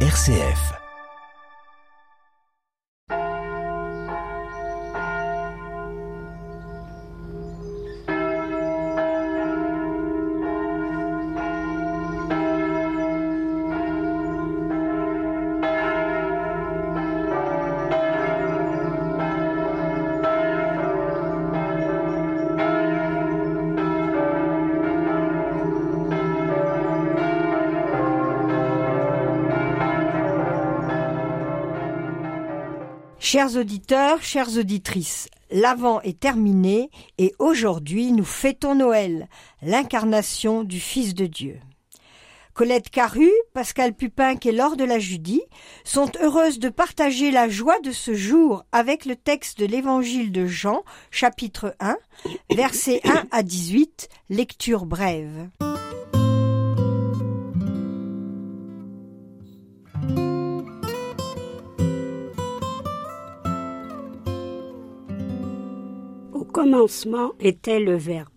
RCF. Chers auditeurs, chères auditrices, l'Avent est terminé et aujourd'hui nous fêtons Noël, l'incarnation du Fils de Dieu. Colette Caru, Pascal Pupin et Laure de la Judie sont heureuses de partager la joie de ce jour avec le texte de l'Évangile de Jean, chapitre 1, versets 1 à 18, lecture brève. Commencement était le Verbe.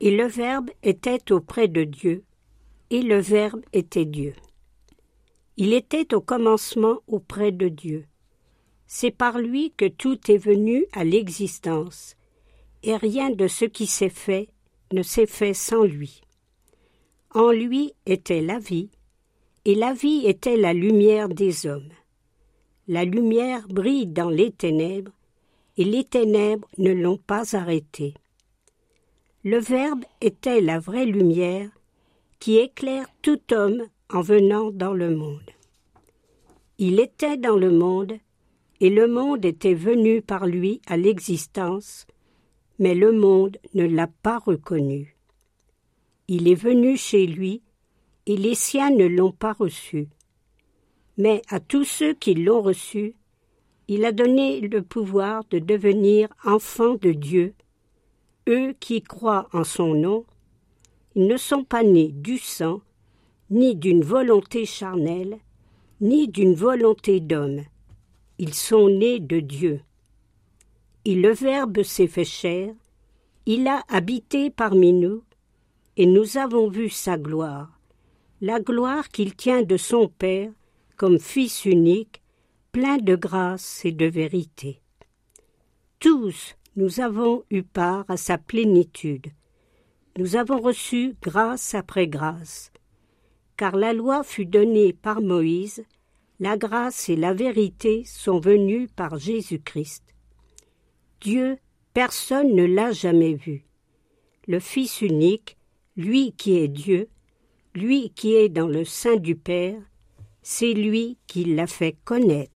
Et le Verbe était auprès de Dieu, et le Verbe était Dieu. Il était au commencement auprès de Dieu. C'est par lui que tout est venu à l'existence, et rien de ce qui s'est fait ne s'est fait sans lui. En lui était la vie, et la vie était la lumière des hommes. La lumière brille dans les ténèbres, et les ténèbres ne l'ont pas arrêté. Le Verbe était la vraie lumière qui éclaire tout homme en venant dans le monde. Il était dans le monde, et le monde était venu par lui à l'existence, mais le monde ne l'a pas reconnu. Il est venu chez lui, et les siens ne l'ont pas reçu. Mais à tous ceux qui l'ont reçu, il a donné le pouvoir de devenir enfants de Dieu. Eux qui croient en son nom, ils ne sont pas nés du sang, ni d'une volonté charnelle, ni d'une volonté d'homme. Ils sont nés de Dieu. Et le Verbe s'est fait chair, il a habité parmi nous, et nous avons vu sa gloire, la gloire qu'il tient de son Père comme Fils unique, plein de grâce et de vérité. Tous nous avons eu part à sa plénitude. Nous avons reçu grâce après grâce. Car la loi fut donnée par Moïse, la grâce et la vérité sont venues par Jésus-Christ. Dieu, personne ne l'a jamais vu. Le Fils unique, lui qui est Dieu, lui qui est dans le sein du Père, c'est lui qui l'a fait connaître.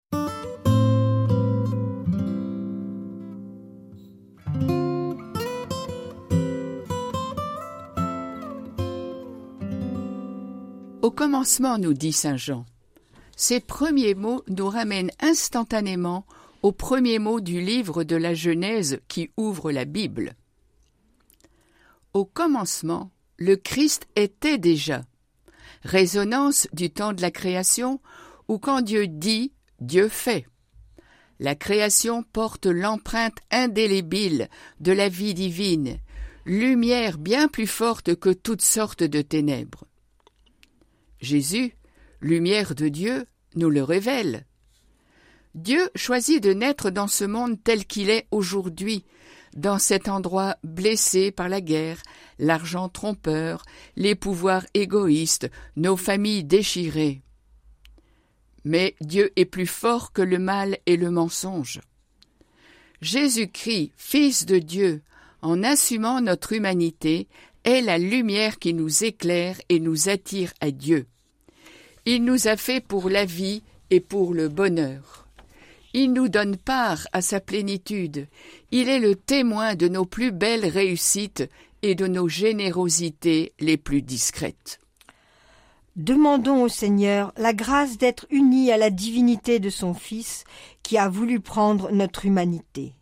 Commencement, nous dit Saint Jean. Ces premiers mots nous ramènent instantanément aux premiers mots du livre de la Genèse qui ouvre la Bible. Au commencement, le Christ était déjà. Résonance du temps de la création, où quand Dieu dit, Dieu fait. La création porte l'empreinte indélébile de la vie divine, lumière bien plus forte que toutes sortes de ténèbres. Jésus, lumière de Dieu, nous le révèle. Dieu choisit de naître dans ce monde tel qu'il est aujourd'hui, dans cet endroit blessé par la guerre, l'argent trompeur, les pouvoirs égoïstes, nos familles déchirées. Mais Dieu est plus fort que le mal et le mensonge. Jésus-Christ, Fils de Dieu, en assumant notre humanité, est la lumière qui nous éclaire et nous attire à Dieu. Il nous a fait pour la vie et pour le bonheur. Il nous donne part à sa plénitude. Il est le témoin de nos plus belles réussites et de nos générosités les plus discrètes. Demandons au Seigneur la grâce d'être unis à la divinité de son Fils qui a voulu prendre notre humanité.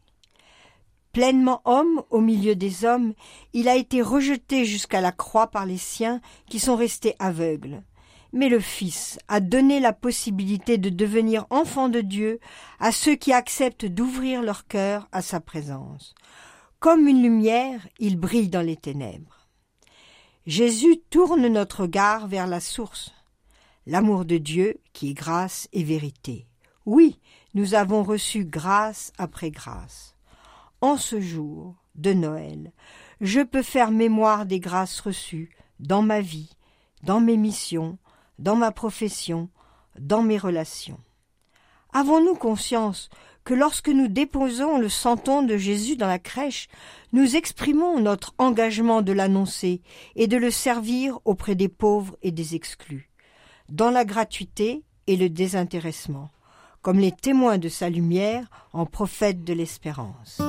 Pleinement homme au milieu des hommes, il a été rejeté jusqu'à la croix par les siens qui sont restés aveugles. Mais le Fils a donné la possibilité de devenir enfant de Dieu à ceux qui acceptent d'ouvrir leur cœur à sa présence. Comme une lumière, il brille dans les ténèbres. Jésus tourne notre regard vers la source. l'amour de Dieu qui est grâce et vérité. Oui, nous avons reçu grâce après grâce. En ce jour de Noël, je peux faire mémoire des grâces reçues dans ma vie, dans mes missions, dans ma profession, dans mes relations. Avons-nous conscience que lorsque nous déposons le santon de Jésus dans la crèche, nous exprimons notre engagement de l'annoncer et de le servir auprès des pauvres et des exclus, dans la gratuité et le désintéressement, comme les témoins de sa lumière en prophètes de l'espérance.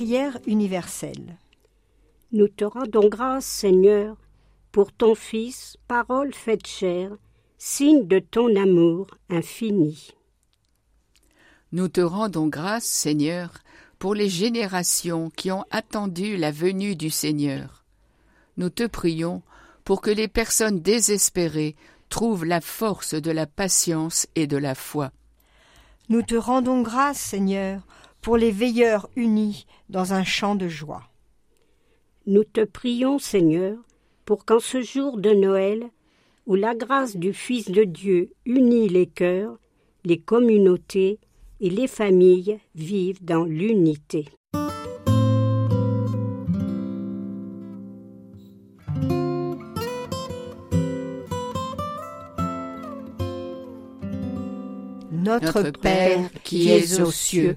Prière universelle. Nous te rendons grâce, Seigneur, pour ton Fils, parole faite chair, signe de ton amour infini. Nous te rendons grâce, Seigneur, pour les générations qui ont attendu la venue du Seigneur. Nous te prions pour que les personnes désespérées trouvent la force de la patience et de la foi. Nous te rendons grâce, Seigneur, pour les veilleurs unis dans un chant de joie. Nous te prions, Seigneur, pour qu'en ce jour de Noël, où la grâce du Fils de Dieu unit les cœurs, les communautés et les familles vivent dans l'unité. Notre Père qui es aux cieux,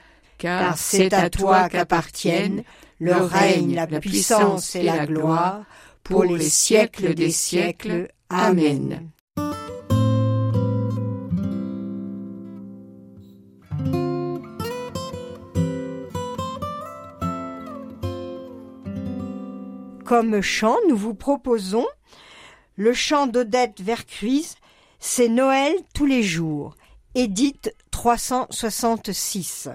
car c'est à toi qu'appartiennent le règne, la puissance et la gloire pour les siècles des siècles. Amen. Comme chant, nous vous proposons le chant d'Odette Vercruise, c'est Noël tous les jours. Édite 366.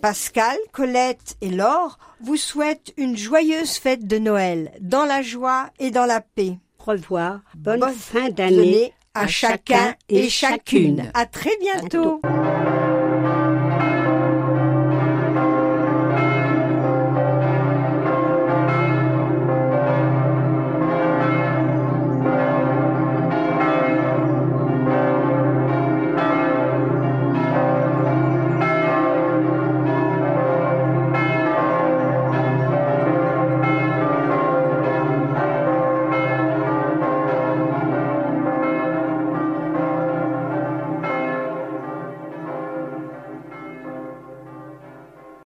Pascal, Colette et Laure vous souhaitent une joyeuse fête de Noël, dans la joie et dans la paix. Au revoir. Bonne, Bonne fin d'année à chacun et chacune. À très bientôt. bientôt.